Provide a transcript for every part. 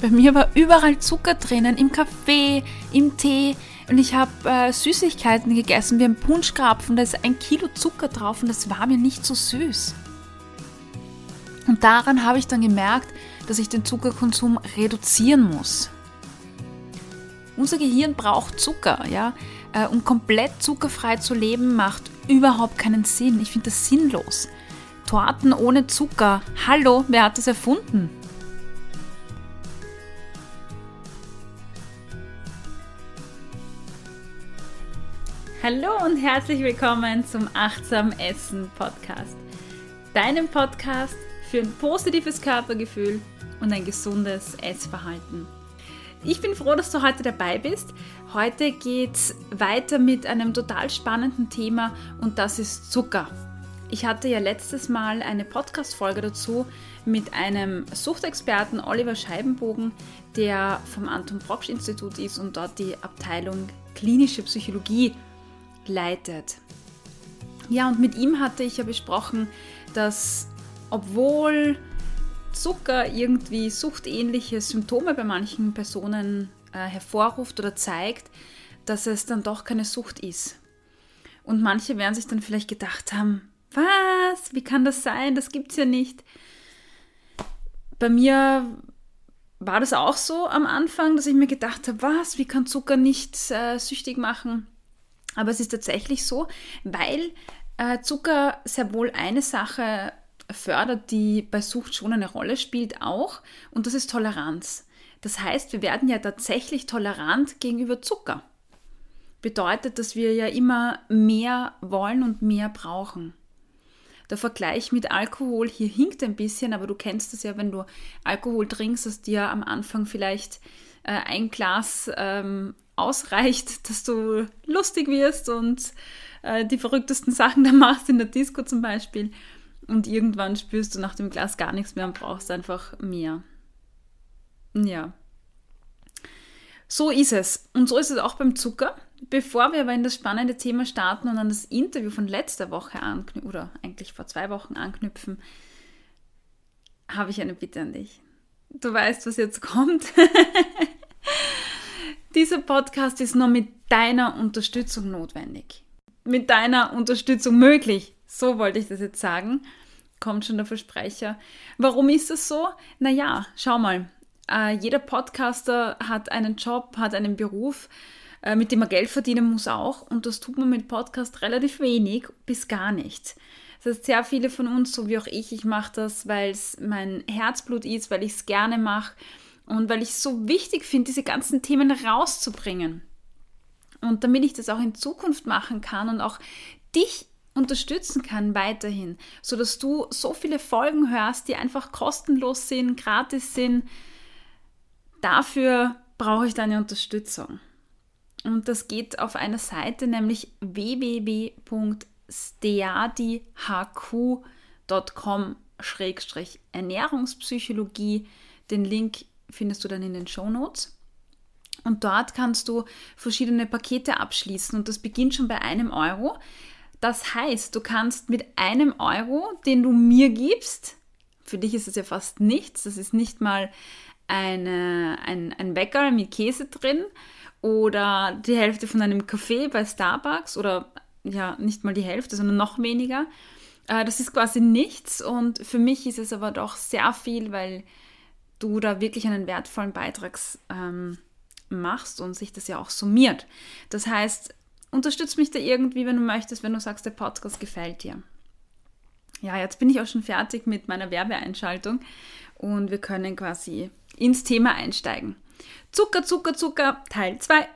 Bei mir war überall Zucker drinnen, im Kaffee, im Tee. Und ich habe äh, Süßigkeiten gegessen, wie ein Punschkrapfen. Da ist ein Kilo Zucker drauf und das war mir nicht so süß. Und daran habe ich dann gemerkt, dass ich den Zuckerkonsum reduzieren muss. Unser Gehirn braucht Zucker, ja. Äh, um komplett zuckerfrei zu leben, macht überhaupt keinen Sinn. Ich finde das sinnlos. Torten ohne Zucker. Hallo, wer hat das erfunden? Hallo und herzlich willkommen zum Achtsam Essen Podcast. Deinem Podcast für ein positives Körpergefühl und ein gesundes Essverhalten. Ich bin froh, dass du heute dabei bist. Heute geht es weiter mit einem total spannenden Thema und das ist Zucker. Ich hatte ja letztes Mal eine Podcast-Folge dazu mit einem Suchtexperten Oliver Scheibenbogen, der vom Anton Brocksch Institut ist und dort die Abteilung klinische Psychologie leitet. Ja, und mit ihm hatte ich ja besprochen, dass obwohl Zucker irgendwie suchtähnliche Symptome bei manchen Personen äh, hervorruft oder zeigt, dass es dann doch keine Sucht ist. Und manche werden sich dann vielleicht gedacht haben, was? Wie kann das sein? Das gibt's ja nicht. Bei mir war das auch so am Anfang, dass ich mir gedacht habe, was? Wie kann Zucker nicht äh, süchtig machen? Aber es ist tatsächlich so, weil äh, Zucker sehr wohl eine Sache fördert, die bei Sucht schon eine Rolle spielt auch, und das ist Toleranz. Das heißt, wir werden ja tatsächlich tolerant gegenüber Zucker. Bedeutet, dass wir ja immer mehr wollen und mehr brauchen. Der Vergleich mit Alkohol hier hinkt ein bisschen, aber du kennst es ja, wenn du Alkohol trinkst, dass dir am Anfang vielleicht äh, ein Glas ähm, ausreicht, dass du lustig wirst und äh, die verrücktesten Sachen da machst, in der Disco zum Beispiel. Und irgendwann spürst du nach dem Glas gar nichts mehr und brauchst einfach mehr. Ja. So ist es. Und so ist es auch beim Zucker. Bevor wir aber in das spannende Thema starten und an das Interview von letzter Woche anknüpfen, oder eigentlich vor zwei Wochen anknüpfen, habe ich eine Bitte an dich. Du weißt, was jetzt kommt. Dieser Podcast ist nur mit deiner Unterstützung notwendig. Mit deiner Unterstützung möglich. So wollte ich das jetzt sagen. Kommt schon der Versprecher. Warum ist das so? Naja, schau mal. Äh, jeder Podcaster hat einen Job, hat einen Beruf, äh, mit dem er Geld verdienen muss auch. Und das tut man mit Podcast relativ wenig bis gar nicht. Das heißt, sehr viele von uns, so wie auch ich, ich mache das, weil es mein Herzblut ist, weil ich es gerne mache und weil ich es so wichtig finde, diese ganzen Themen rauszubringen. Und damit ich das auch in Zukunft machen kann und auch dich unterstützen kann weiterhin, so dass du so viele Folgen hörst, die einfach kostenlos sind, gratis sind. Dafür brauche ich deine Unterstützung. Und das geht auf einer Seite, nämlich www.steadihq.com-ernährungspsychologie. Den Link findest du dann in den Show Notes. Und dort kannst du verschiedene Pakete abschließen und das beginnt schon bei einem Euro. Das heißt, du kannst mit einem Euro, den du mir gibst, für dich ist es ja fast nichts, das ist nicht mal eine, ein, ein Bäcker mit Käse drin oder die Hälfte von einem Kaffee bei Starbucks oder ja, nicht mal die Hälfte, sondern noch weniger. Äh, das ist quasi nichts und für mich ist es aber doch sehr viel, weil du da wirklich einen wertvollen Beitrag ähm, machst und sich das ja auch summiert. Das heißt, unterstütz mich da irgendwie, wenn du möchtest, wenn du sagst, der Podcast gefällt dir. Ja, jetzt bin ich auch schon fertig mit meiner Werbeeinschaltung und wir können quasi ins Thema einsteigen. Zucker, Zucker, Zucker, Teil 2.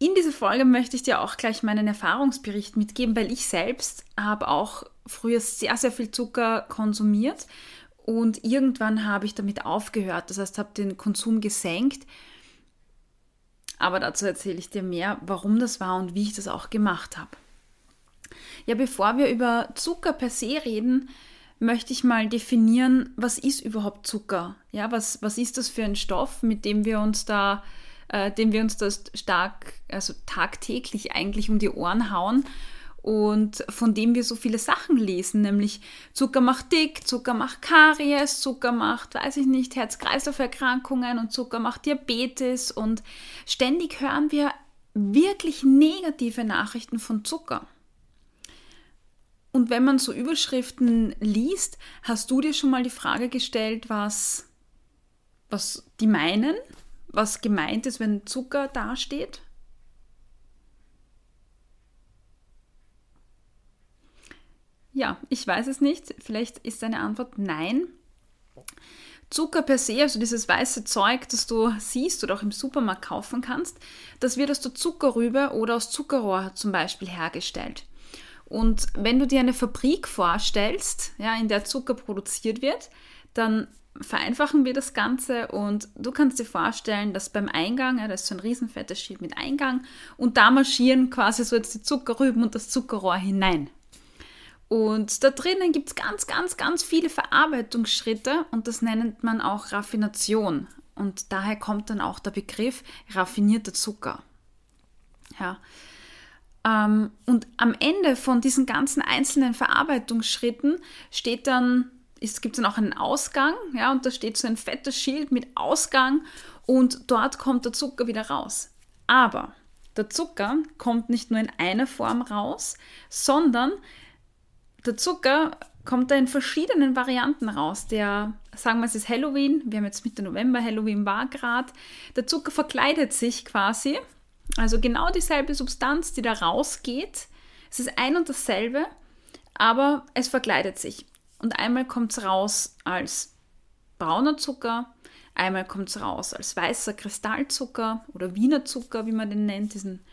In dieser Folge möchte ich dir auch gleich meinen Erfahrungsbericht mitgeben, weil ich selbst habe auch früher sehr, sehr viel Zucker konsumiert und irgendwann habe ich damit aufgehört, das heißt, habe den Konsum gesenkt. Aber dazu erzähle ich dir mehr, warum das war und wie ich das auch gemacht habe. Ja, bevor wir über Zucker per se reden, möchte ich mal definieren, was ist überhaupt Zucker? Ja, was, was ist das für ein Stoff, mit dem wir uns da, äh, dem wir uns das stark, also tagtäglich eigentlich um die Ohren hauen und von dem wir so viele Sachen lesen, nämlich Zucker macht dick, Zucker macht Karies, Zucker macht, weiß ich nicht, Herz-Kreislauf-Erkrankungen und Zucker macht Diabetes und ständig hören wir wirklich negative Nachrichten von Zucker. Und wenn man so Überschriften liest, hast du dir schon mal die Frage gestellt, was, was die meinen, was gemeint ist, wenn Zucker dasteht? Ja, ich weiß es nicht. Vielleicht ist deine Antwort nein. Zucker per se, also dieses weiße Zeug, das du siehst oder auch im Supermarkt kaufen kannst, das wird aus der Zuckerrübe oder aus Zuckerrohr zum Beispiel hergestellt. Und wenn du dir eine Fabrik vorstellst, ja, in der Zucker produziert wird, dann vereinfachen wir das Ganze und du kannst dir vorstellen, dass beim Eingang, ja, da ist so ein riesenfettes Schild mit Eingang und da marschieren quasi so jetzt die Zuckerrüben und das Zuckerrohr hinein. Und da drinnen gibt es ganz, ganz, ganz viele Verarbeitungsschritte und das nennt man auch Raffination. Und daher kommt dann auch der Begriff raffinierter Zucker. Ja. Ähm, und am Ende von diesen ganzen einzelnen Verarbeitungsschritten steht dann, es gibt dann auch einen Ausgang, ja, und da steht so ein fettes Schild mit Ausgang und dort kommt der Zucker wieder raus. Aber der Zucker kommt nicht nur in einer Form raus, sondern der Zucker kommt da in verschiedenen Varianten raus. Der, sagen wir es ist Halloween, wir haben jetzt Mitte November, Halloween war gerade. Der Zucker verkleidet sich quasi. Also genau dieselbe Substanz, die da rausgeht. Es ist ein und dasselbe, aber es verkleidet sich. Und einmal kommt es raus als brauner Zucker, einmal kommt es raus als weißer Kristallzucker oder Wiener Zucker, wie man den nennt, diesen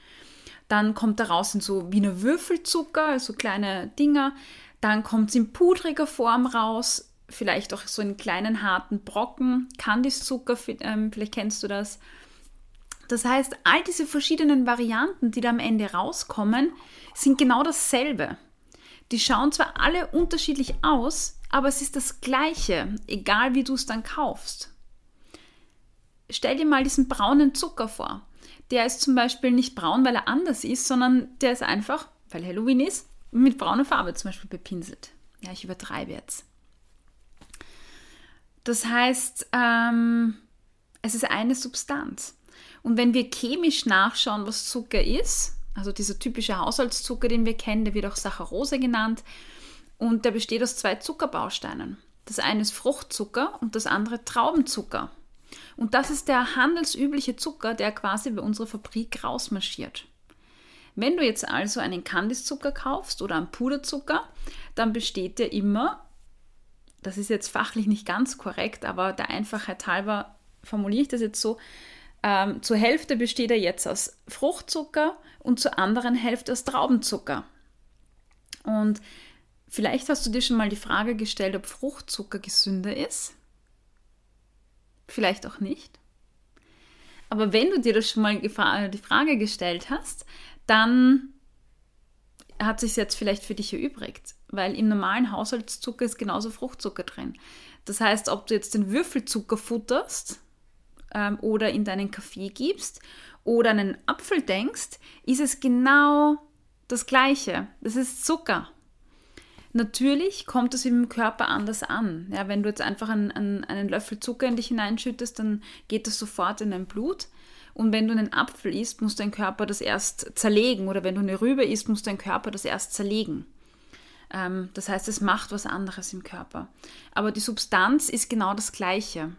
dann kommt daraus in so Wiener Würfelzucker, also kleine Dinger. Dann kommt es in pudriger Form raus, vielleicht auch so in kleinen harten Brocken. Kandiszucker, ähm, vielleicht kennst du das. Das heißt, all diese verschiedenen Varianten, die da am Ende rauskommen, sind genau dasselbe. Die schauen zwar alle unterschiedlich aus, aber es ist das Gleiche, egal wie du es dann kaufst. Stell dir mal diesen braunen Zucker vor der ist zum Beispiel nicht braun, weil er anders ist, sondern der ist einfach, weil Halloween ist, mit brauner Farbe zum Beispiel bepinselt. Ja, ich übertreibe jetzt. Das heißt, ähm, es ist eine Substanz. Und wenn wir chemisch nachschauen, was Zucker ist, also dieser typische Haushaltszucker, den wir kennen, der wird auch Saccharose genannt, und der besteht aus zwei Zuckerbausteinen. Das eine ist Fruchtzucker und das andere Traubenzucker. Und das ist der handelsübliche Zucker, der quasi bei unserer Fabrik rausmarschiert. Wenn du jetzt also einen Kandiszucker kaufst oder einen Puderzucker, dann besteht der immer, das ist jetzt fachlich nicht ganz korrekt, aber der Einfachheit halber formuliere ich das jetzt so, ähm, zur Hälfte besteht er jetzt aus Fruchtzucker und zur anderen Hälfte aus Traubenzucker. Und vielleicht hast du dir schon mal die Frage gestellt, ob Fruchtzucker gesünder ist vielleicht auch nicht. Aber wenn du dir das schon mal die Frage gestellt hast, dann hat sich jetzt vielleicht für dich erübrigt, weil im normalen Haushaltszucker ist genauso Fruchtzucker drin. Das heißt, ob du jetzt den Würfelzucker futterst ähm, oder in deinen Kaffee gibst oder einen Apfel denkst, ist es genau das Gleiche. Das ist Zucker. Natürlich kommt es im Körper anders an. Ja, wenn du jetzt einfach einen, einen, einen Löffel Zucker in dich hineinschüttest, dann geht das sofort in dein Blut. Und wenn du einen Apfel isst, muss dein Körper das erst zerlegen. Oder wenn du eine Rübe isst, muss dein Körper das erst zerlegen. Ähm, das heißt, es macht was anderes im Körper. Aber die Substanz ist genau das Gleiche.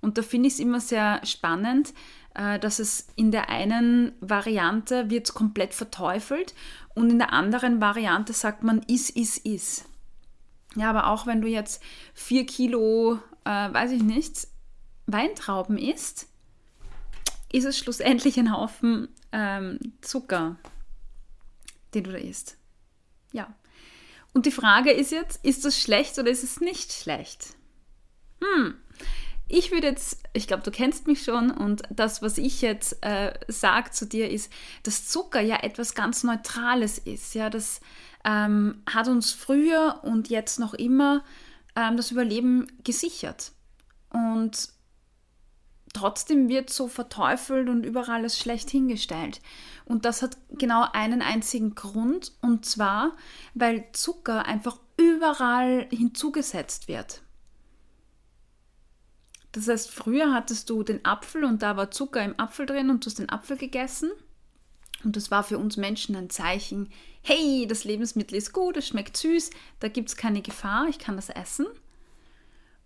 Und da finde ich es immer sehr spannend, äh, dass es in der einen Variante wird komplett verteufelt und in der anderen Variante sagt man is, is, is. Ja, aber auch wenn du jetzt vier Kilo, äh, weiß ich nicht, Weintrauben isst, ist es schlussendlich ein Haufen ähm, Zucker, den du da isst. Ja. Und die Frage ist jetzt, ist das schlecht oder ist es nicht schlecht? Hm, ich würde jetzt, ich glaube, du kennst mich schon und das, was ich jetzt äh, sage zu dir, ist, dass Zucker ja etwas ganz Neutrales ist. Ja, das ähm, hat uns früher und jetzt noch immer ähm, das Überleben gesichert. Und trotzdem wird so verteufelt und überall als schlecht hingestellt. Und das hat genau einen einzigen Grund, und zwar, weil Zucker einfach überall hinzugesetzt wird. Das heißt, früher hattest du den Apfel und da war Zucker im Apfel drin und du hast den Apfel gegessen. Und das war für uns Menschen ein Zeichen, hey, das Lebensmittel ist gut, es schmeckt süß, da gibt es keine Gefahr, ich kann das essen.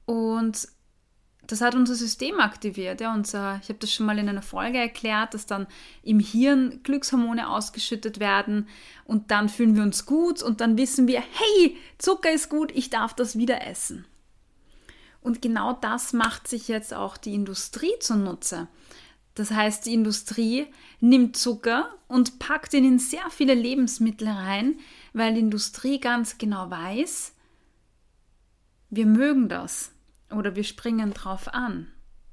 Und das hat unser System aktiviert. Ja, unser, ich habe das schon mal in einer Folge erklärt, dass dann im Hirn Glückshormone ausgeschüttet werden und dann fühlen wir uns gut und dann wissen wir, hey, Zucker ist gut, ich darf das wieder essen. Und genau das macht sich jetzt auch die Industrie zunutze. Das heißt, die Industrie nimmt Zucker und packt ihn in sehr viele Lebensmittel rein, weil die Industrie ganz genau weiß, wir mögen das oder wir springen drauf an.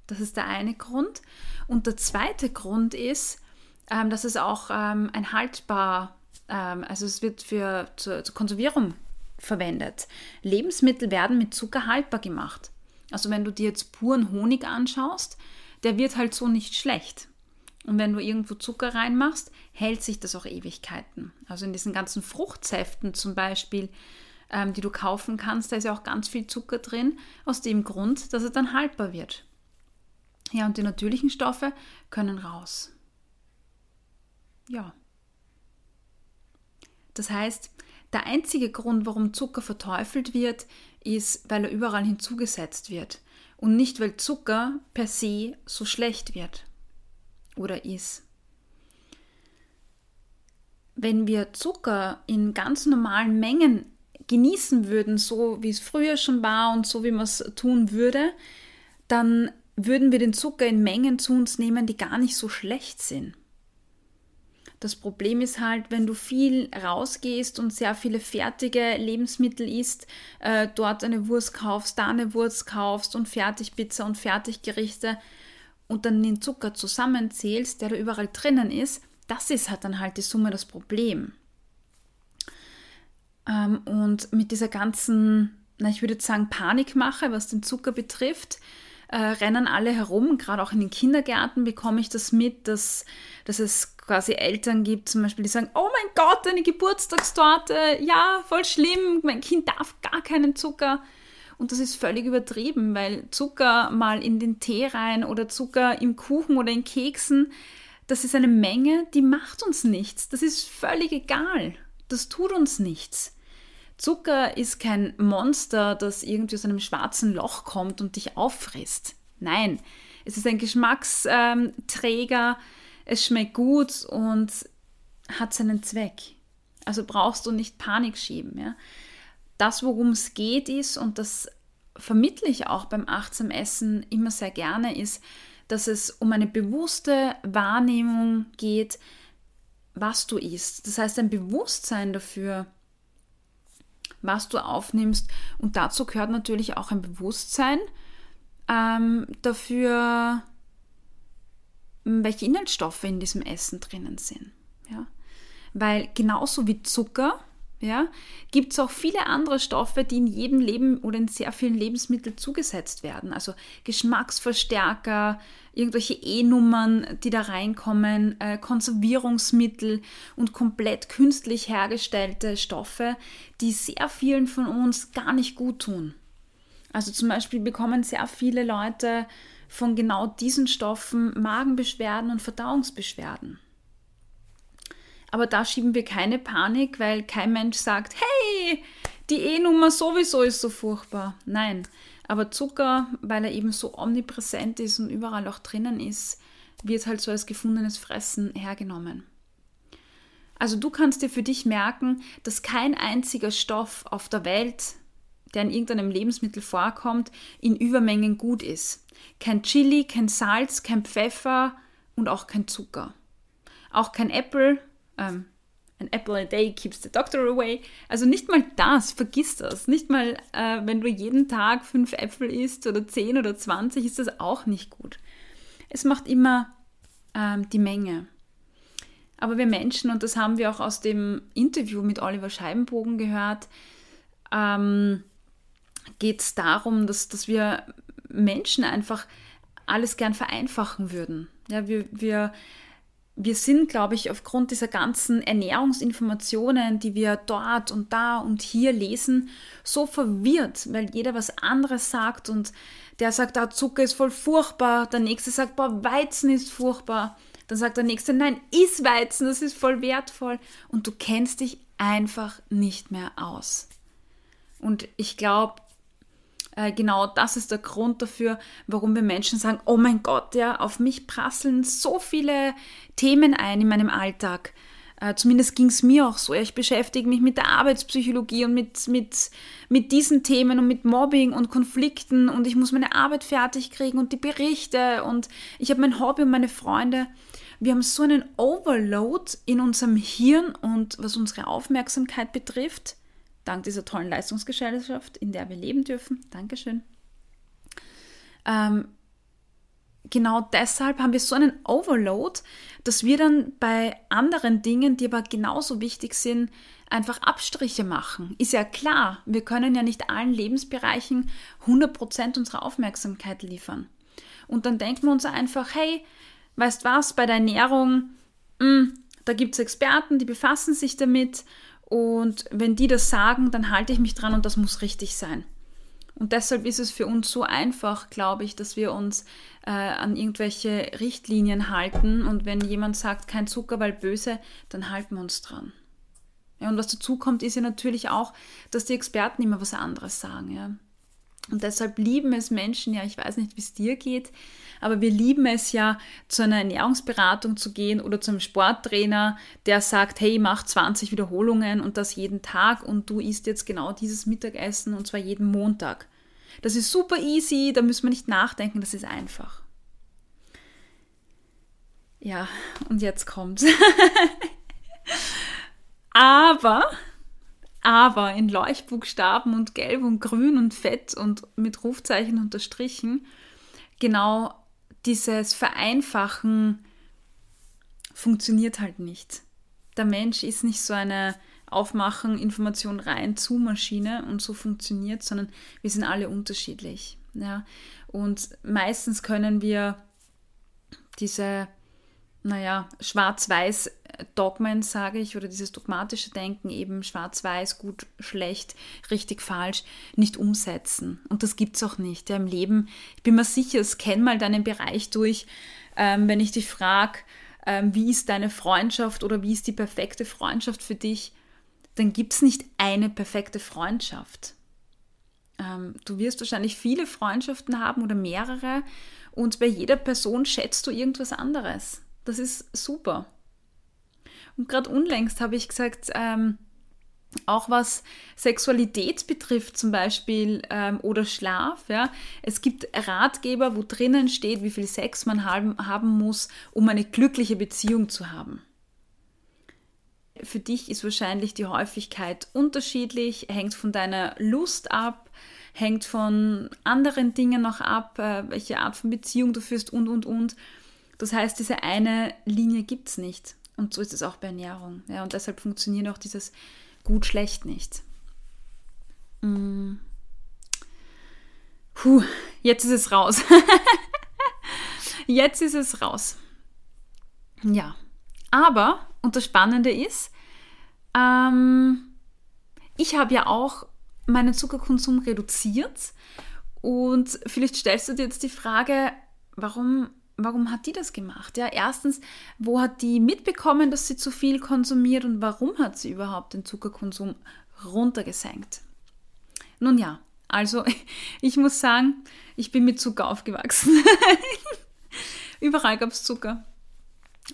Das ist der eine Grund. Und der zweite Grund ist, ähm, dass es auch ähm, ein haltbar, ähm, also es wird für zur, zur Konservierung verwendet. Lebensmittel werden mit Zucker haltbar gemacht. Also wenn du dir jetzt puren Honig anschaust, der wird halt so nicht schlecht. Und wenn du irgendwo Zucker reinmachst, hält sich das auch Ewigkeiten. Also in diesen ganzen Fruchtsäften zum Beispiel ähm, die du kaufen kannst, da ist ja auch ganz viel Zucker drin, aus dem Grund, dass es dann haltbar wird. Ja, und die natürlichen Stoffe können raus. Ja. Das heißt, der einzige Grund, warum Zucker verteufelt wird, ist, weil er überall hinzugesetzt wird und nicht, weil Zucker per se so schlecht wird oder ist. Wenn wir Zucker in ganz normalen Mengen genießen würden, so wie es früher schon war und so wie man es tun würde, dann würden wir den Zucker in Mengen zu uns nehmen, die gar nicht so schlecht sind. Das Problem ist halt, wenn du viel rausgehst und sehr viele fertige Lebensmittel isst, äh, dort eine Wurst kaufst, da eine Wurst kaufst und Fertigpizza und Fertiggerichte und dann den Zucker zusammenzählst, der da überall drinnen ist, das ist halt dann halt die Summe das Problem. Ähm, und mit dieser ganzen, na, ich würde sagen, Panikmache, was den Zucker betrifft, äh, rennen alle herum. Gerade auch in den Kindergärten bekomme ich das mit, dass, dass es quasi Eltern gibt, zum Beispiel, die sagen, oh mein Gott, eine Geburtstagstorte, ja, voll schlimm, mein Kind darf gar keinen Zucker. Und das ist völlig übertrieben, weil Zucker mal in den Tee rein oder Zucker im Kuchen oder in Keksen, das ist eine Menge, die macht uns nichts. Das ist völlig egal. Das tut uns nichts. Zucker ist kein Monster, das irgendwie aus einem schwarzen Loch kommt und dich auffrisst. Nein, es ist ein Geschmacksträger, es schmeckt gut und hat seinen Zweck. Also brauchst du nicht Panik schieben. Ja? Das, worum es geht, ist, und das vermittle ich auch beim achtsam Essen immer sehr gerne, ist, dass es um eine bewusste Wahrnehmung geht, was du isst. Das heißt, ein Bewusstsein dafür, was du aufnimmst. Und dazu gehört natürlich auch ein Bewusstsein ähm, dafür, welche Inhaltsstoffe in diesem Essen drinnen sind. Ja? Weil genauso wie Zucker ja, gibt es auch viele andere Stoffe, die in jedem Leben oder in sehr vielen Lebensmitteln zugesetzt werden. Also Geschmacksverstärker, irgendwelche E-Nummern, die da reinkommen, äh, Konservierungsmittel und komplett künstlich hergestellte Stoffe, die sehr vielen von uns gar nicht gut tun. Also zum Beispiel bekommen sehr viele Leute von genau diesen Stoffen Magenbeschwerden und Verdauungsbeschwerden. Aber da schieben wir keine Panik, weil kein Mensch sagt, hey, die E-Nummer sowieso ist so furchtbar. Nein, aber Zucker, weil er eben so omnipräsent ist und überall auch drinnen ist, wird halt so als gefundenes Fressen hergenommen. Also du kannst dir für dich merken, dass kein einziger Stoff auf der Welt, der in irgendeinem Lebensmittel vorkommt, in Übermengen gut ist. Kein Chili, kein Salz, kein Pfeffer und auch kein Zucker. Auch kein Apple, ähm, an apple a day keeps the doctor away. Also nicht mal das, vergiss das. Nicht mal, äh, wenn du jeden Tag fünf Äpfel isst oder zehn oder zwanzig, ist das auch nicht gut. Es macht immer ähm, die Menge. Aber wir Menschen, und das haben wir auch aus dem Interview mit Oliver Scheibenbogen gehört, ähm, geht es darum, dass, dass wir Menschen einfach alles gern vereinfachen würden. Ja, wir, wir, wir sind, glaube ich, aufgrund dieser ganzen Ernährungsinformationen, die wir dort und da und hier lesen, so verwirrt, weil jeder was anderes sagt und der sagt, ah, Zucker ist voll furchtbar, der nächste sagt, boah, Weizen ist furchtbar, dann sagt der nächste, nein, iss Weizen, das ist voll wertvoll und du kennst dich einfach nicht mehr aus. Und ich glaube, äh, genau das ist der Grund dafür, warum wir Menschen sagen, oh mein Gott, ja, auf mich prasseln so viele Themen ein in meinem Alltag. Äh, zumindest ging es mir auch so. Ich beschäftige mich mit der Arbeitspsychologie und mit, mit, mit diesen Themen und mit Mobbing und Konflikten und ich muss meine Arbeit fertig kriegen und die Berichte und ich habe mein Hobby und meine Freunde. Wir haben so einen Overload in unserem Hirn und was unsere Aufmerksamkeit betrifft, dank dieser tollen Leistungsgesellschaft, in der wir leben dürfen. Dankeschön. Ähm, genau deshalb haben wir so einen Overload, dass wir dann bei anderen Dingen, die aber genauso wichtig sind, einfach Abstriche machen. Ist ja klar, wir können ja nicht allen Lebensbereichen 100% unserer Aufmerksamkeit liefern. Und dann denken wir uns einfach, hey, weißt was, bei der Ernährung, mh, hm, da gibt es Experten, die befassen sich damit und wenn die das sagen, dann halte ich mich dran und das muss richtig sein. Und deshalb ist es für uns so einfach, glaube ich, dass wir uns äh, an irgendwelche Richtlinien halten. Und wenn jemand sagt, kein Zucker, weil böse, dann halten wir uns dran. Ja, und was dazu kommt, ist ja natürlich auch, dass die Experten immer was anderes sagen. Ja. Und deshalb lieben es Menschen, ja, ich weiß nicht, wie es dir geht, aber wir lieben es ja, zu einer Ernährungsberatung zu gehen oder zu einem Sporttrainer, der sagt, hey, mach 20 Wiederholungen und das jeden Tag und du isst jetzt genau dieses Mittagessen und zwar jeden Montag. Das ist super easy, da müssen wir nicht nachdenken, das ist einfach. Ja, und jetzt kommt's. aber aber in Leuchtbuchstaben und gelb und grün und fett und mit Rufzeichen unterstrichen, genau dieses Vereinfachen funktioniert halt nicht. Der Mensch ist nicht so eine Aufmachen, Information rein zu Maschine und so funktioniert, sondern wir sind alle unterschiedlich. Ja? Und meistens können wir diese naja, Schwarz-Weiß-Dogmen, sage ich, oder dieses dogmatische Denken, eben schwarz-weiß, gut, schlecht, richtig, falsch, nicht umsetzen. Und das gibt es auch nicht. Ja, Im Leben, ich bin mir sicher, scan mal deinen Bereich durch, ähm, wenn ich dich frage, ähm, wie ist deine Freundschaft oder wie ist die perfekte Freundschaft für dich, dann gibt es nicht eine perfekte Freundschaft. Ähm, du wirst wahrscheinlich viele Freundschaften haben oder mehrere und bei jeder Person schätzt du irgendwas anderes. Das ist super. Und gerade unlängst habe ich gesagt, ähm, auch was Sexualität betrifft zum Beispiel ähm, oder Schlaf. Ja. Es gibt Ratgeber, wo drinnen steht, wie viel Sex man haben, haben muss, um eine glückliche Beziehung zu haben. Für dich ist wahrscheinlich die Häufigkeit unterschiedlich, hängt von deiner Lust ab, hängt von anderen Dingen noch ab, äh, welche Art von Beziehung du führst und, und, und. Das heißt, diese eine Linie gibt es nicht. Und so ist es auch bei Ernährung. Ja, und deshalb funktioniert auch dieses gut-schlecht nicht. Mm. Puh, jetzt ist es raus. jetzt ist es raus. Ja, aber, und das Spannende ist, ähm, ich habe ja auch meinen Zuckerkonsum reduziert und vielleicht stellst du dir jetzt die Frage, warum warum hat die das gemacht? Ja, erstens, wo hat die mitbekommen, dass sie zu viel konsumiert und warum hat sie überhaupt den Zuckerkonsum runtergesenkt? Nun ja, also ich muss sagen, ich bin mit Zucker aufgewachsen. überall gab es Zucker.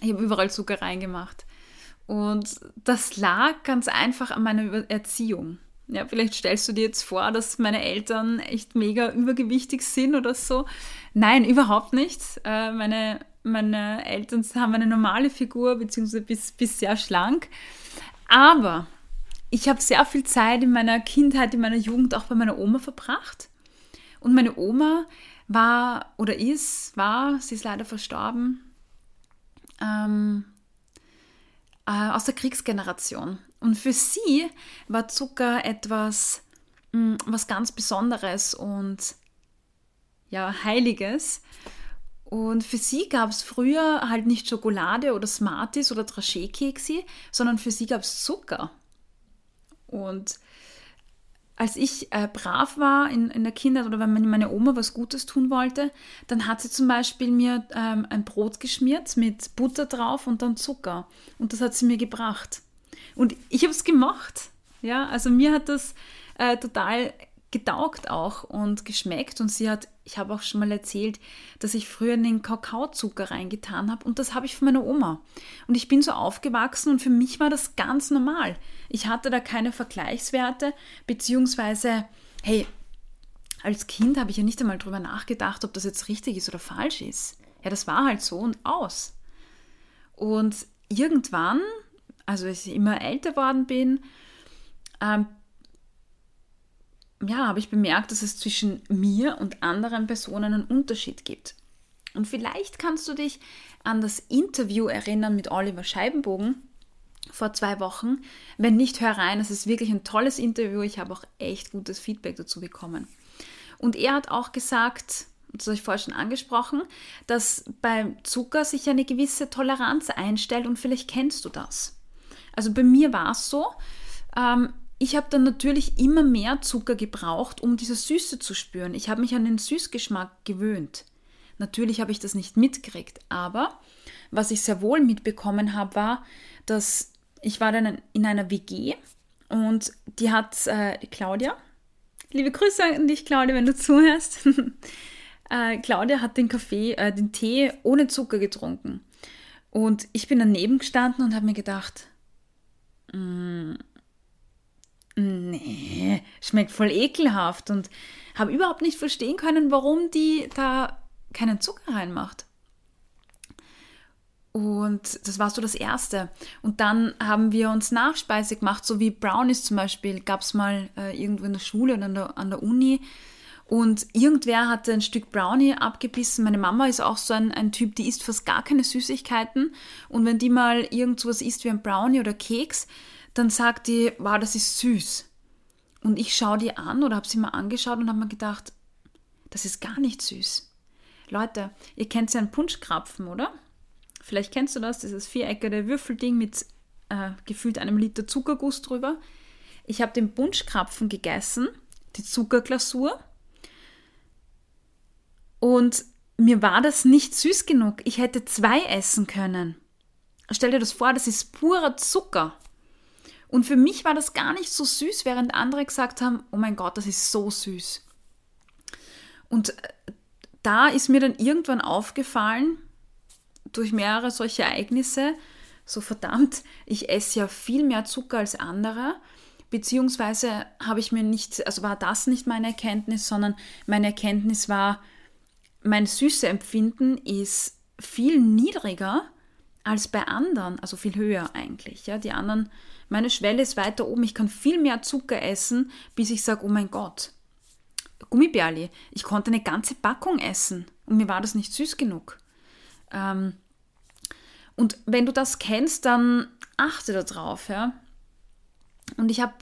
Ich habe überall Zucker reingemacht. Und das lag ganz einfach an meiner Erziehung. Ja, vielleicht stellst du dir jetzt vor, dass meine Eltern echt mega übergewichtig sind oder so. Nein, überhaupt nicht. Äh, meine, meine Eltern haben eine normale Figur, beziehungsweise bis, bis sehr schlank. Aber ich habe sehr viel Zeit in meiner Kindheit, in meiner Jugend auch bei meiner Oma verbracht. Und meine Oma war oder ist, war, sie ist leider verstorben, ähm, äh, aus der Kriegsgeneration. Und für sie war Zucker etwas, mm, was ganz Besonderes und ja, Heiliges. Und für sie gab es früher halt nicht Schokolade oder Smarties oder Dragé-Keksi, sondern für sie gab es Zucker. Und als ich äh, brav war in, in der Kindheit oder wenn meine Oma was Gutes tun wollte, dann hat sie zum Beispiel mir ähm, ein Brot geschmiert mit Butter drauf und dann Zucker. Und das hat sie mir gebracht. Und ich habe es gemacht. Ja, also mir hat das äh, total getaugt auch und geschmeckt. Und sie hat, ich habe auch schon mal erzählt, dass ich früher in den Kakaozucker reingetan habe. Und das habe ich von meiner Oma. Und ich bin so aufgewachsen und für mich war das ganz normal. Ich hatte da keine Vergleichswerte, beziehungsweise, hey, als Kind habe ich ja nicht einmal drüber nachgedacht, ob das jetzt richtig ist oder falsch ist. Ja, das war halt so und aus. Und irgendwann, also als ich immer älter worden bin, ähm, ja, habe ich bemerkt, dass es zwischen mir und anderen Personen einen Unterschied gibt. Und vielleicht kannst du dich an das Interview erinnern mit Oliver Scheibenbogen vor zwei Wochen. Wenn nicht, hör rein. Es ist wirklich ein tolles Interview. Ich habe auch echt gutes Feedback dazu bekommen. Und er hat auch gesagt, das habe ich vorher schon angesprochen, dass beim Zucker sich eine gewisse Toleranz einstellt und vielleicht kennst du das. Also bei mir war es so, ähm, ich habe dann natürlich immer mehr Zucker gebraucht, um diese Süße zu spüren. Ich habe mich an den Süßgeschmack gewöhnt. Natürlich habe ich das nicht mitgekriegt, aber was ich sehr wohl mitbekommen habe, war, dass ich war dann in einer WG und die hat äh, Claudia. Liebe Grüße an dich, Claudia, wenn du zuhörst. äh, Claudia hat den Kaffee, äh, den Tee ohne Zucker getrunken. Und ich bin daneben gestanden und habe mir gedacht, mm, nee, schmeckt voll ekelhaft und habe überhaupt nicht verstehen können, warum die da keinen Zucker reinmacht. Und das war so das Erste. Und dann haben wir uns Nachspeise gemacht, so wie Brownies zum Beispiel, gab es mal äh, irgendwo in der Schule oder an der, an der Uni. Und irgendwer hatte ein Stück Brownie abgebissen. Meine Mama ist auch so ein, ein Typ, die isst fast gar keine Süßigkeiten. Und wenn die mal irgendwas isst wie ein Brownie oder Keks, dann sagt die, wow, das ist süß. Und ich schaue die an oder habe sie mal angeschaut und habe mir gedacht, das ist gar nicht süß. Leute, ihr kennt ja einen Punschkrapfen, oder? Vielleicht kennst du das, dieses viereckige Würfelding mit äh, gefühlt einem Liter Zuckerguss drüber. Ich habe den Punschkrapfen gegessen, die Zuckerglasur. Und mir war das nicht süß genug. Ich hätte zwei essen können. Stell dir das vor, das ist purer Zucker. Und für mich war das gar nicht so süß, während andere gesagt haben, oh mein Gott, das ist so süß. Und äh, da ist mir dann irgendwann aufgefallen, durch mehrere solche Ereignisse, so verdammt, ich esse ja viel mehr Zucker als andere, beziehungsweise habe ich mir nicht, also war das nicht meine Erkenntnis, sondern meine Erkenntnis war, mein süße Empfinden ist viel niedriger als bei anderen, also viel höher eigentlich. Ja, die anderen meine Schwelle ist weiter oben. Ich kann viel mehr Zucker essen, bis ich sage, oh mein Gott. Gummibärli. Ich konnte eine ganze Packung essen und mir war das nicht süß genug. Ähm, und wenn du das kennst, dann achte darauf. Ja? Und ich habe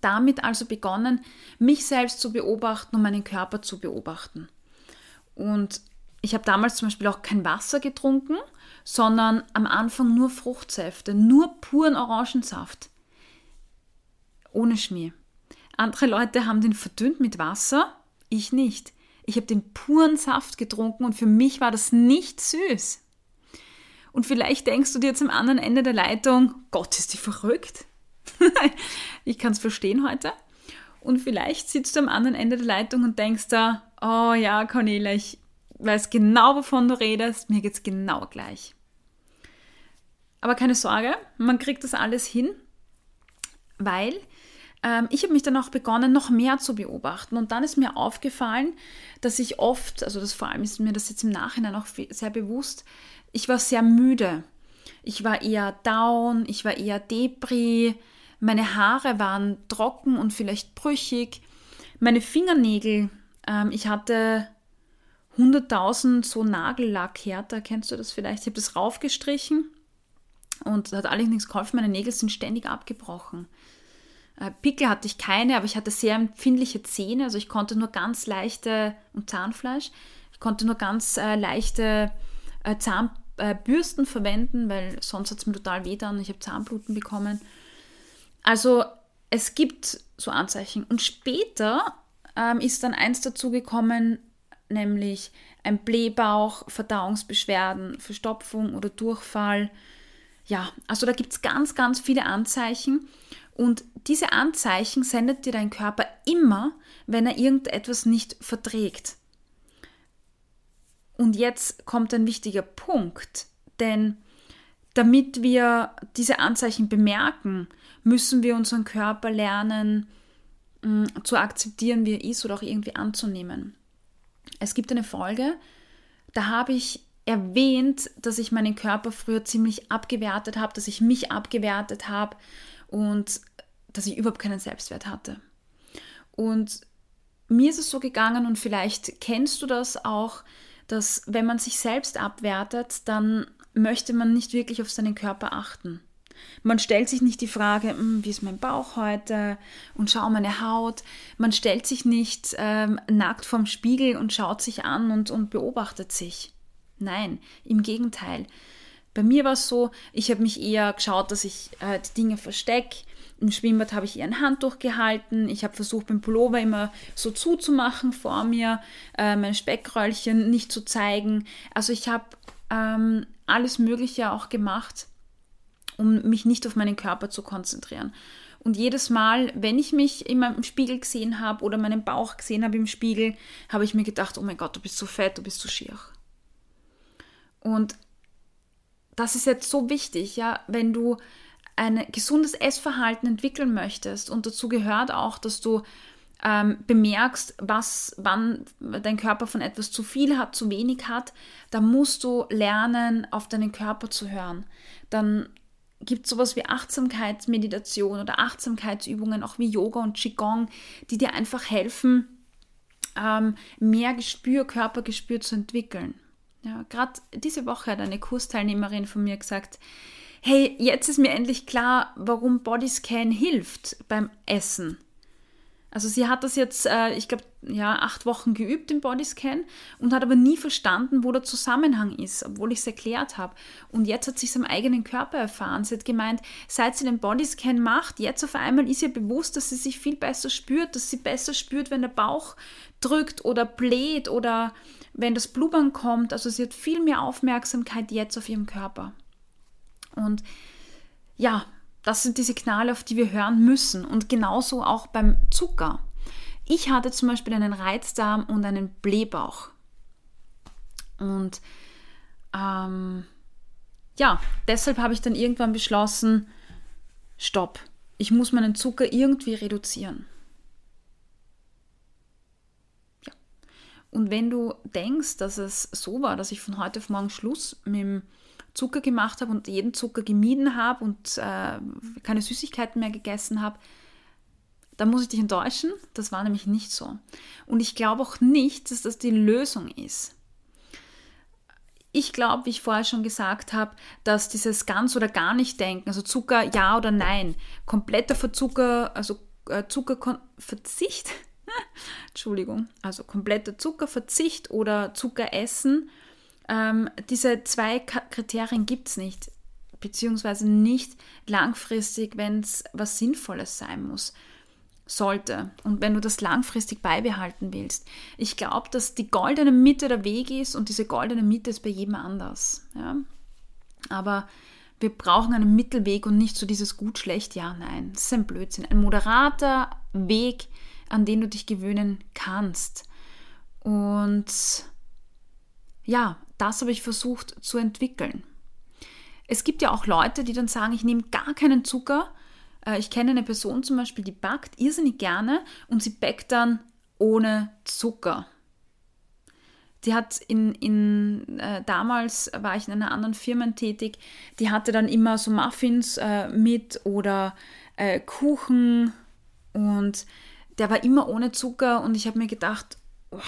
damit also begonnen, mich selbst zu beobachten und meinen Körper zu beobachten. Und ich habe damals zum Beispiel auch kein Wasser getrunken, sondern am Anfang nur Fruchtsäfte, nur puren Orangensaft. Ohne Schmier. Andere Leute haben den verdünnt mit Wasser, ich nicht. Ich habe den puren Saft getrunken und für mich war das nicht süß. Und vielleicht denkst du dir jetzt am anderen Ende der Leitung, Gott, ist die verrückt? ich kann es verstehen heute. Und vielleicht sitzt du am anderen Ende der Leitung und denkst da, oh ja, Cornelia, ich weiß genau, wovon du redest, mir geht es genau gleich. Aber keine Sorge, man kriegt das alles hin, weil ähm, ich habe mich dann auch begonnen, noch mehr zu beobachten. Und dann ist mir aufgefallen, dass ich oft, also das vor allem ist mir das jetzt im Nachhinein auch sehr bewusst, ich war sehr müde. Ich war eher down, ich war eher depri, meine Haare waren trocken und vielleicht brüchig, meine Fingernägel, ähm, ich hatte 100.000 so Nagellackhärter, kennst du das vielleicht? Ich habe das raufgestrichen und hat allerdings nichts geholfen. Meine Nägel sind ständig abgebrochen. Äh, Pickel hatte ich keine, aber ich hatte sehr empfindliche Zähne. Also ich konnte nur ganz leichte und Zahnfleisch. Ich konnte nur ganz äh, leichte äh, Zahnbürsten äh, verwenden, weil sonst hat es mir total weh dann. Ich habe Zahnbluten bekommen. Also es gibt so Anzeichen. Und später ähm, ist dann eins dazu gekommen, nämlich ein Blähbauch, Verdauungsbeschwerden, Verstopfung oder Durchfall. Ja, also da gibt es ganz, ganz viele Anzeichen. Und diese Anzeichen sendet dir dein Körper immer, wenn er irgendetwas nicht verträgt. Und jetzt kommt ein wichtiger Punkt, denn damit wir diese Anzeichen bemerken, müssen wir unseren Körper lernen zu akzeptieren, wie er ist oder auch irgendwie anzunehmen. Es gibt eine Folge, da habe ich erwähnt, dass ich meinen Körper früher ziemlich abgewertet habe, dass ich mich abgewertet habe und dass ich überhaupt keinen Selbstwert hatte. Und mir ist es so gegangen und vielleicht kennst du das auch, dass wenn man sich selbst abwertet, dann möchte man nicht wirklich auf seinen Körper achten. Man stellt sich nicht die Frage, hm, wie ist mein Bauch heute und schau meine Haut. Man stellt sich nicht ähm, nackt vorm Spiegel und schaut sich an und, und beobachtet sich. Nein, im Gegenteil. Bei mir war es so, ich habe mich eher geschaut, dass ich äh, die Dinge verstecke. Im Schwimmbad habe ich eher ein Handtuch gehalten. Ich habe versucht, beim Pullover immer so zuzumachen vor mir, äh, mein Speckröllchen nicht zu zeigen. Also ich habe ähm, alles Mögliche auch gemacht, um mich nicht auf meinen Körper zu konzentrieren. Und jedes Mal, wenn ich mich in meinem Spiegel gesehen habe oder meinen Bauch gesehen habe im Spiegel, habe ich mir gedacht, oh mein Gott, du bist so fett, du bist so schier. Und das ist jetzt so wichtig, ja, wenn du ein gesundes Essverhalten entwickeln möchtest und dazu gehört auch, dass du ähm, bemerkst, was, wann dein Körper von etwas zu viel hat, zu wenig hat, dann musst du lernen, auf deinen Körper zu hören. Dann gibt es sowas wie Achtsamkeitsmeditation oder Achtsamkeitsübungen, auch wie Yoga und Qigong, die dir einfach helfen, ähm, mehr Gespür, Körpergespür zu entwickeln. Ja, Gerade diese Woche hat eine Kursteilnehmerin von mir gesagt, hey, jetzt ist mir endlich klar, warum Bodyscan hilft beim Essen. Also sie hat das jetzt, äh, ich glaube, ja, acht Wochen geübt im Bodyscan und hat aber nie verstanden, wo der Zusammenhang ist, obwohl ich es erklärt habe. Und jetzt hat sie es am eigenen Körper erfahren. Sie hat gemeint, seit sie den Bodyscan macht, jetzt auf einmal ist ihr bewusst, dass sie sich viel besser spürt, dass sie besser spürt, wenn der Bauch drückt oder bläht oder wenn das Blubbern kommt. Also sie hat viel mehr Aufmerksamkeit jetzt auf ihrem Körper. Und ja, das sind die Signale, auf die wir hören müssen. Und genauso auch beim Zucker. Ich hatte zum Beispiel einen Reizdarm und einen Blähbauch. Und ähm, ja, deshalb habe ich dann irgendwann beschlossen, stopp, ich muss meinen Zucker irgendwie reduzieren. Ja. Und wenn du denkst, dass es so war, dass ich von heute auf morgen Schluss mit dem Zucker gemacht habe und jeden Zucker gemieden habe und äh, keine Süßigkeiten mehr gegessen habe, dann muss ich dich enttäuschen. Das war nämlich nicht so. Und ich glaube auch nicht, dass das die Lösung ist. Ich glaube, wie ich vorher schon gesagt habe, dass dieses ganz oder gar nicht denken, also Zucker ja oder nein, kompletter Verzucker, also äh, Zuckerverzicht, Entschuldigung, also kompletter Zuckerverzicht oder Zuckeressen ähm, diese zwei Kriterien gibt es nicht, beziehungsweise nicht langfristig, wenn es was Sinnvolles sein muss sollte und wenn du das langfristig beibehalten willst. Ich glaube, dass die goldene Mitte der Weg ist und diese goldene Mitte ist bei jedem anders. Ja? Aber wir brauchen einen Mittelweg und nicht so dieses gut, schlecht, ja, nein. Das ist ein Blödsinn. Ein moderater Weg, an den du dich gewöhnen kannst. Und ja, das habe ich versucht zu entwickeln. Es gibt ja auch Leute, die dann sagen, ich nehme gar keinen Zucker. Äh, ich kenne eine Person zum Beispiel, die backt irrsinnig gerne und sie backt dann ohne Zucker. Die hat in, in äh, damals war ich in einer anderen Firma tätig, die hatte dann immer so Muffins äh, mit oder äh, Kuchen und der war immer ohne Zucker und ich habe mir gedacht, oh,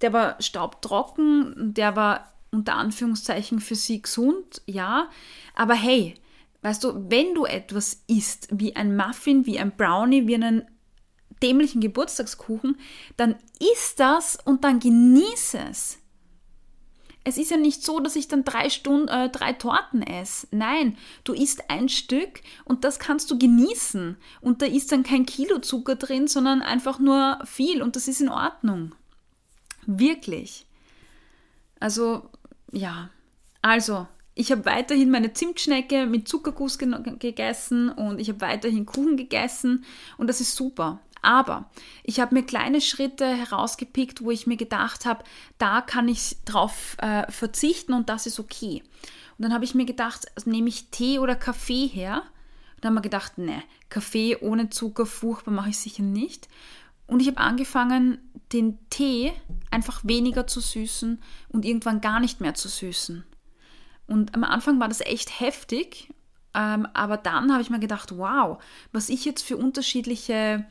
der war staubtrocken, der war unter Anführungszeichen für sie gesund, ja. Aber hey, weißt du, wenn du etwas isst, wie ein Muffin, wie ein Brownie, wie einen dämlichen Geburtstagskuchen, dann isst das und dann genieße es. es ist ja nicht so, dass ich dann drei Stunden, äh, drei Torten esse. Nein, du isst ein Stück und das kannst du genießen. Und da ist dann kein Kilo Zucker drin, sondern einfach nur viel und das ist in Ordnung. Wirklich. Also, ja. Also, ich habe weiterhin meine Zimtschnecke mit Zuckerguss gegessen und ich habe weiterhin Kuchen gegessen und das ist super. Aber ich habe mir kleine Schritte herausgepickt, wo ich mir gedacht habe, da kann ich drauf äh, verzichten und das ist okay. Und dann habe ich mir gedacht, also nehme ich Tee oder Kaffee her? Und dann haben wir gedacht, ne, Kaffee ohne Zucker, furchtbar mache ich sicher nicht. Und ich habe angefangen, den Tee einfach weniger zu süßen und irgendwann gar nicht mehr zu süßen. Und am Anfang war das echt heftig, ähm, aber dann habe ich mir gedacht, wow, was ich jetzt für unterschiedliche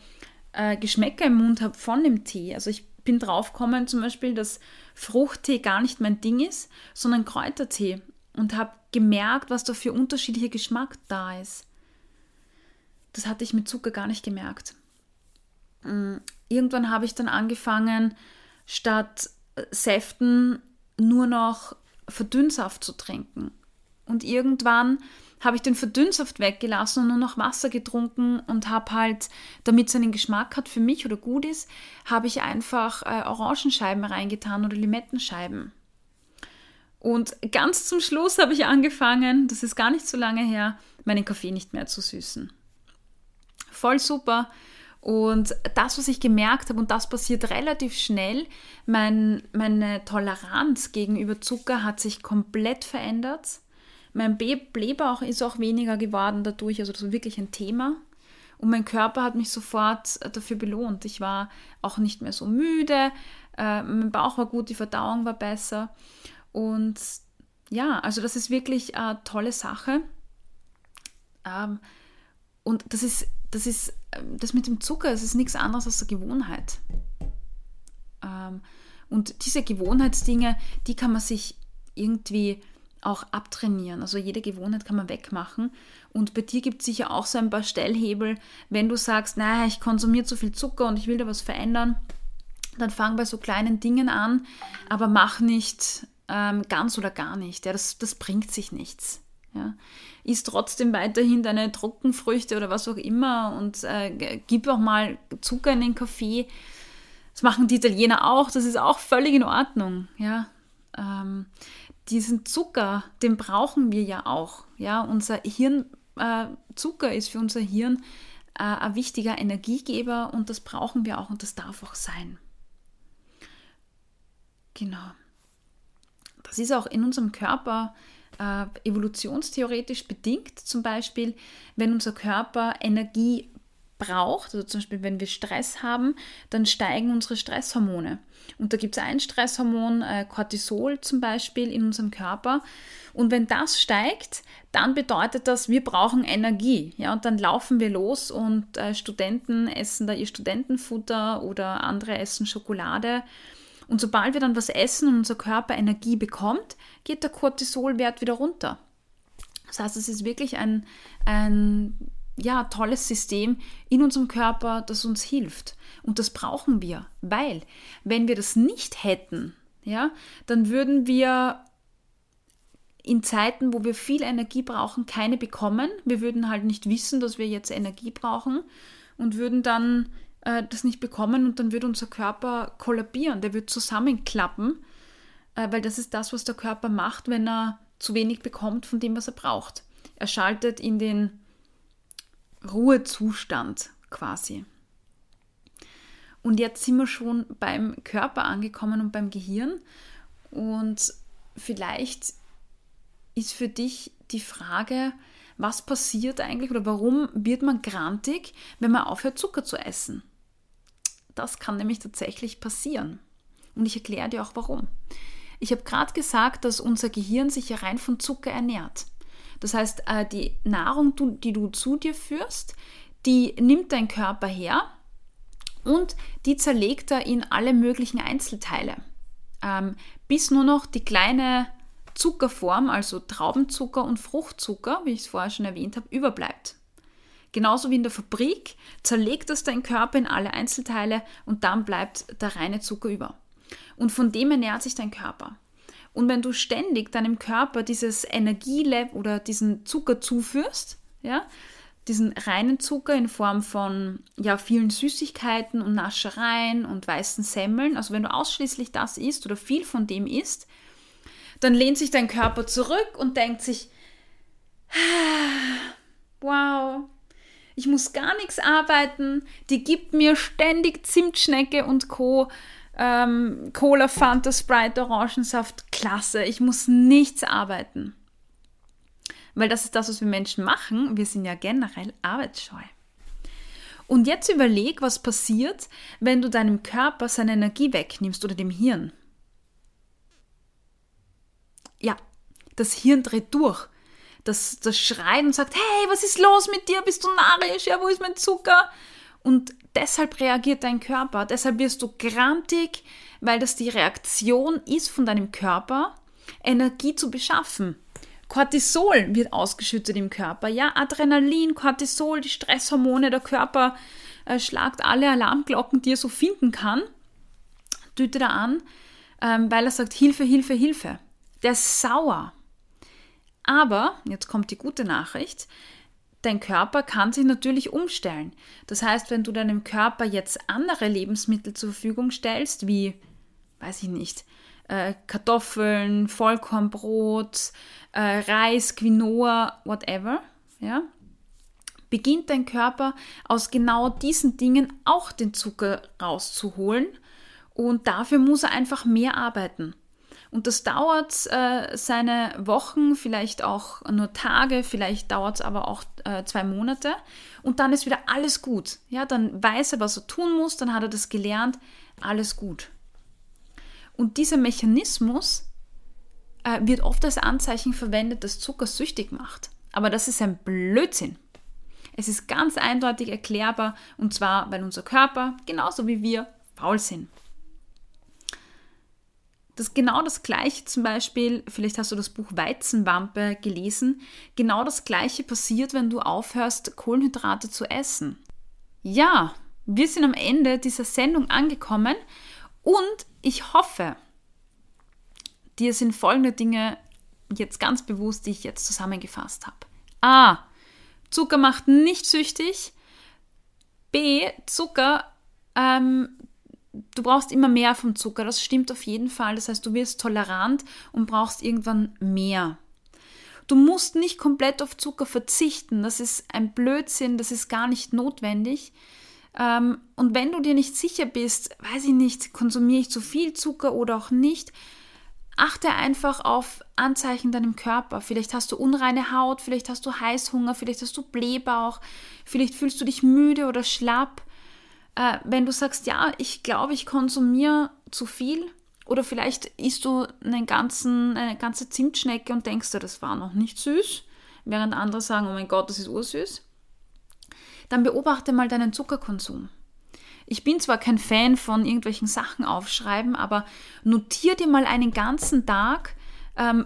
äh, Geschmäcker im Mund habe von dem Tee. Also ich bin draufgekommen zum Beispiel, dass Fruchttee gar nicht mein Ding ist, sondern Kräutertee und habe gemerkt, was da für unterschiedlicher Geschmack da ist. Das hatte ich mit Zucker gar nicht gemerkt. Irgendwann habe ich dann angefangen, statt äh, Säften nur noch Verdünnsaft zu trinken. Und irgendwann habe ich den Verdünnsaft weggelassen und nur noch Wasser getrunken und habe halt, damit es einen Geschmack hat für mich oder gut ist, habe ich einfach äh, Orangenscheiben reingetan oder Limettenscheiben. Und ganz zum Schluss habe ich angefangen, das ist gar nicht so lange her, meinen Kaffee nicht mehr zu süßen. Voll super. Und das, was ich gemerkt habe, und das passiert relativ schnell, mein, meine Toleranz gegenüber Zucker hat sich komplett verändert. Mein Blähbauch ist auch weniger geworden dadurch, also das war wirklich ein Thema. Und mein Körper hat mich sofort dafür belohnt. Ich war auch nicht mehr so müde, äh, mein Bauch war gut, die Verdauung war besser. Und ja, also das ist wirklich eine tolle Sache. Ähm, und das ist, das ist, ähm, das mit dem Zucker, das ist nichts anderes als eine Gewohnheit. Ähm, und diese Gewohnheitsdinge, die kann man sich irgendwie auch abtrainieren. Also jede Gewohnheit kann man wegmachen. Und bei dir gibt es sicher auch so ein paar Stellhebel, wenn du sagst, naja, ich konsumiere zu viel Zucker und ich will da was verändern, dann fang bei so kleinen Dingen an, aber mach nicht ähm, ganz oder gar nicht. Ja, das, das bringt sich nichts. Ja. Iss trotzdem weiterhin deine Trockenfrüchte oder was auch immer und äh, gib auch mal Zucker in den Kaffee. Das machen die Italiener auch, das ist auch völlig in Ordnung. Ja. Ähm, diesen Zucker, den brauchen wir ja auch. Ja, unser Hirn, äh, Zucker ist für unser Hirn äh, ein wichtiger Energiegeber und das brauchen wir auch und das darf auch sein. Genau. Das ist auch in unserem Körper äh, evolutionstheoretisch bedingt. Zum Beispiel, wenn unser Körper Energie braucht, also zum Beispiel wenn wir Stress haben, dann steigen unsere Stresshormone. Und da gibt es ein Stresshormon, äh, Cortisol zum Beispiel, in unserem Körper. Und wenn das steigt, dann bedeutet das, wir brauchen Energie. Ja, und dann laufen wir los und äh, Studenten essen da ihr Studentenfutter oder andere essen Schokolade. Und sobald wir dann was essen und unser Körper Energie bekommt, geht der Cortisolwert wieder runter. Das heißt, es ist wirklich ein, ein ja, tolles System in unserem Körper, das uns hilft. Und das brauchen wir, weil wenn wir das nicht hätten, ja, dann würden wir in Zeiten, wo wir viel Energie brauchen, keine bekommen. Wir würden halt nicht wissen, dass wir jetzt Energie brauchen und würden dann äh, das nicht bekommen und dann würde unser Körper kollabieren, der würde zusammenklappen, äh, weil das ist das, was der Körper macht, wenn er zu wenig bekommt von dem, was er braucht. Er schaltet in den Ruhezustand quasi. Und jetzt sind wir schon beim Körper angekommen und beim Gehirn. Und vielleicht ist für dich die Frage, was passiert eigentlich oder warum wird man grantig, wenn man aufhört, Zucker zu essen? Das kann nämlich tatsächlich passieren. Und ich erkläre dir auch warum. Ich habe gerade gesagt, dass unser Gehirn sich ja rein von Zucker ernährt. Das heißt, äh, die Nahrung, die du zu dir führst, die nimmt dein Körper her und die zerlegt er in alle möglichen Einzelteile, ähm, bis nur noch die kleine Zuckerform, also Traubenzucker und Fruchtzucker, wie ich es vorher schon erwähnt habe, überbleibt. Genauso wie in der Fabrik zerlegt das dein Körper in alle Einzelteile und dann bleibt der reine Zucker über. Und von dem ernährt sich dein Körper. Und wenn du ständig deinem Körper dieses Energielevel oder diesen Zucker zuführst, ja, diesen reinen Zucker in Form von ja, vielen Süßigkeiten und Naschereien und weißen Semmeln, also wenn du ausschließlich das isst oder viel von dem isst, dann lehnt sich dein Körper zurück und denkt sich, wow, ich muss gar nichts arbeiten, die gibt mir ständig Zimtschnecke und Co. Ähm, Cola, Fanta, Sprite, Orangensaft, klasse, ich muss nichts arbeiten. Weil das ist das, was wir Menschen machen. Wir sind ja generell arbeitsscheu. Und jetzt überleg, was passiert, wenn du deinem Körper seine Energie wegnimmst oder dem Hirn. Ja, das Hirn dreht durch. Das, das schreit und sagt, hey, was ist los mit dir? Bist du narrisch? Ja, wo ist mein Zucker? Und deshalb reagiert dein Körper. Deshalb wirst du grantig, weil das die Reaktion ist von deinem Körper, Energie zu beschaffen. Cortisol wird ausgeschüttet im Körper. Ja, Adrenalin, Cortisol, die Stresshormone, der Körper äh, schlagt alle Alarmglocken, die er so finden kann, tütet er an, ähm, weil er sagt, Hilfe, Hilfe, Hilfe. Der ist sauer. Aber, jetzt kommt die gute Nachricht, dein Körper kann sich natürlich umstellen. Das heißt, wenn du deinem Körper jetzt andere Lebensmittel zur Verfügung stellst, wie, weiß ich nicht, äh, Kartoffeln, Vollkornbrot, äh, Reis, Quinoa, whatever, ja, beginnt dein Körper aus genau diesen Dingen auch den Zucker rauszuholen und dafür muss er einfach mehr arbeiten. Und das dauert äh, seine Wochen, vielleicht auch nur Tage, vielleicht dauert es aber auch äh, zwei Monate. Und dann ist wieder alles gut. Ja, dann weiß er, was er tun muss, dann hat er das gelernt, alles gut. Und dieser Mechanismus äh, wird oft als Anzeichen verwendet, dass Zucker süchtig macht. Aber das ist ein Blödsinn. Es ist ganz eindeutig erklärbar und zwar, weil unser Körper, genauso wie wir, faul sind. Das ist genau das gleiche zum Beispiel, vielleicht hast du das Buch Weizenwampe gelesen, genau das gleiche passiert, wenn du aufhörst, Kohlenhydrate zu essen. Ja, wir sind am Ende dieser Sendung angekommen und ich hoffe, dir sind folgende Dinge jetzt ganz bewusst, die ich jetzt zusammengefasst habe. A. Zucker macht nicht süchtig. B. Zucker, ähm, du brauchst immer mehr vom Zucker. Das stimmt auf jeden Fall. Das heißt, du wirst tolerant und brauchst irgendwann mehr. Du musst nicht komplett auf Zucker verzichten. Das ist ein Blödsinn. Das ist gar nicht notwendig. Ähm, und wenn du dir nicht sicher bist, weiß ich nicht, konsumiere ich zu viel Zucker oder auch nicht, achte einfach auf Anzeichen deinem Körper. Vielleicht hast du unreine Haut, vielleicht hast du Heißhunger, vielleicht hast du Blähbauch, vielleicht fühlst du dich müde oder schlapp. Äh, wenn du sagst, ja, ich glaube, ich konsumiere zu viel, oder vielleicht isst du einen ganzen, eine ganze Zimtschnecke und denkst dir, das war noch nicht süß, während andere sagen, oh mein Gott, das ist ursüß dann beobachte mal deinen Zuckerkonsum. Ich bin zwar kein Fan von irgendwelchen Sachen aufschreiben, aber notier dir mal einen ganzen Tag, ähm,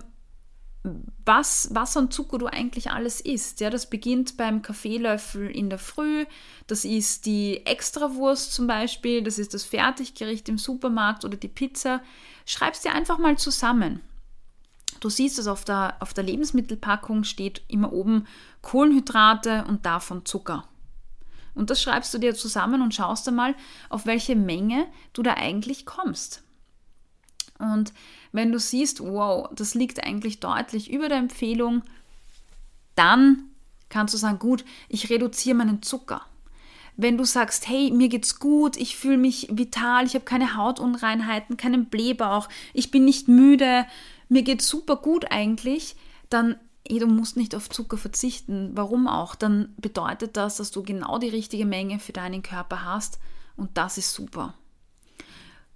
was, was an Zucker du eigentlich alles isst. Ja, das beginnt beim Kaffeelöffel in der Früh, das ist die Extrawurst zum Beispiel, das ist das Fertiggericht im Supermarkt oder die Pizza. Schreib es dir einfach mal zusammen. Du siehst es auf der, auf der Lebensmittelpackung steht immer oben Kohlenhydrate und davon Zucker. Und das schreibst du dir zusammen und schaust einmal, auf welche Menge du da eigentlich kommst. Und wenn du siehst, wow, das liegt eigentlich deutlich über der Empfehlung, dann kannst du sagen, gut, ich reduziere meinen Zucker. Wenn du sagst, hey, mir geht's gut, ich fühle mich vital, ich habe keine Hautunreinheiten, keinen Blähbauch, ich bin nicht müde, mir geht's super gut eigentlich, dann hey, du musst nicht auf Zucker verzichten, warum auch, dann bedeutet das, dass du genau die richtige Menge für deinen Körper hast und das ist super.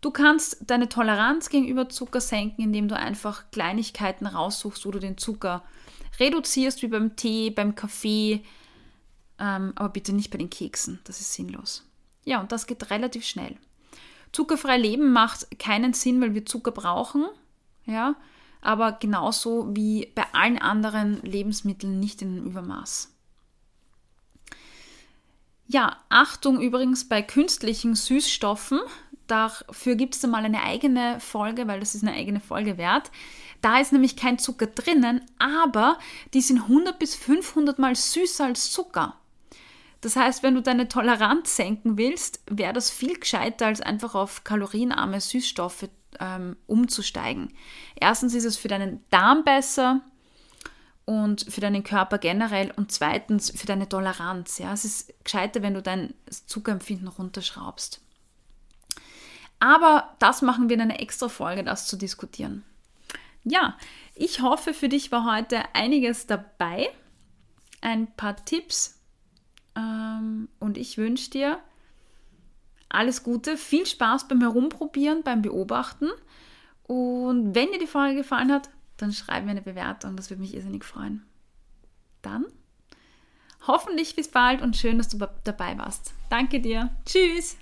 Du kannst deine Toleranz gegenüber Zucker senken, indem du einfach Kleinigkeiten raussuchst, wo du den Zucker reduzierst, wie beim Tee, beim Kaffee, ähm, aber bitte nicht bei den Keksen, das ist sinnlos. Ja, und das geht relativ schnell. Zuckerfrei leben macht keinen Sinn, weil wir Zucker brauchen. Ja, aber genauso wie bei allen anderen Lebensmitteln nicht in Übermaß. Ja, Achtung übrigens bei künstlichen Süßstoffen. Dafür gibt es mal eine eigene Folge, weil das ist eine eigene Folge wert. Da ist nämlich kein Zucker drinnen, aber die sind 100 bis 500 mal süßer als Zucker. Das heißt, wenn du deine Toleranz senken willst, wäre das viel gescheiter, als einfach auf kalorienarme Süßstoffe ähm, umzusteigen. Erstens ist es für deinen Darm besser und für deinen Körper generell und zweitens für deine Toleranz. Ja? Es ist gescheiter, wenn du dein Zuckerempfinden runterschraubst. Aber das machen wir in einer extra Folge, das zu diskutieren. Ja, ich hoffe, für dich war heute einiges dabei. Ein paar Tipps, ähm, und ich wünsche dir alles Gute, viel Spaß beim Herumprobieren, beim Beobachten. Und wenn dir die Folge gefallen hat, dann schreib mir eine Bewertung. Das würde mich irrsinnig freuen. Dann hoffentlich bis bald und schön, dass du dabei warst. Danke dir. Tschüss.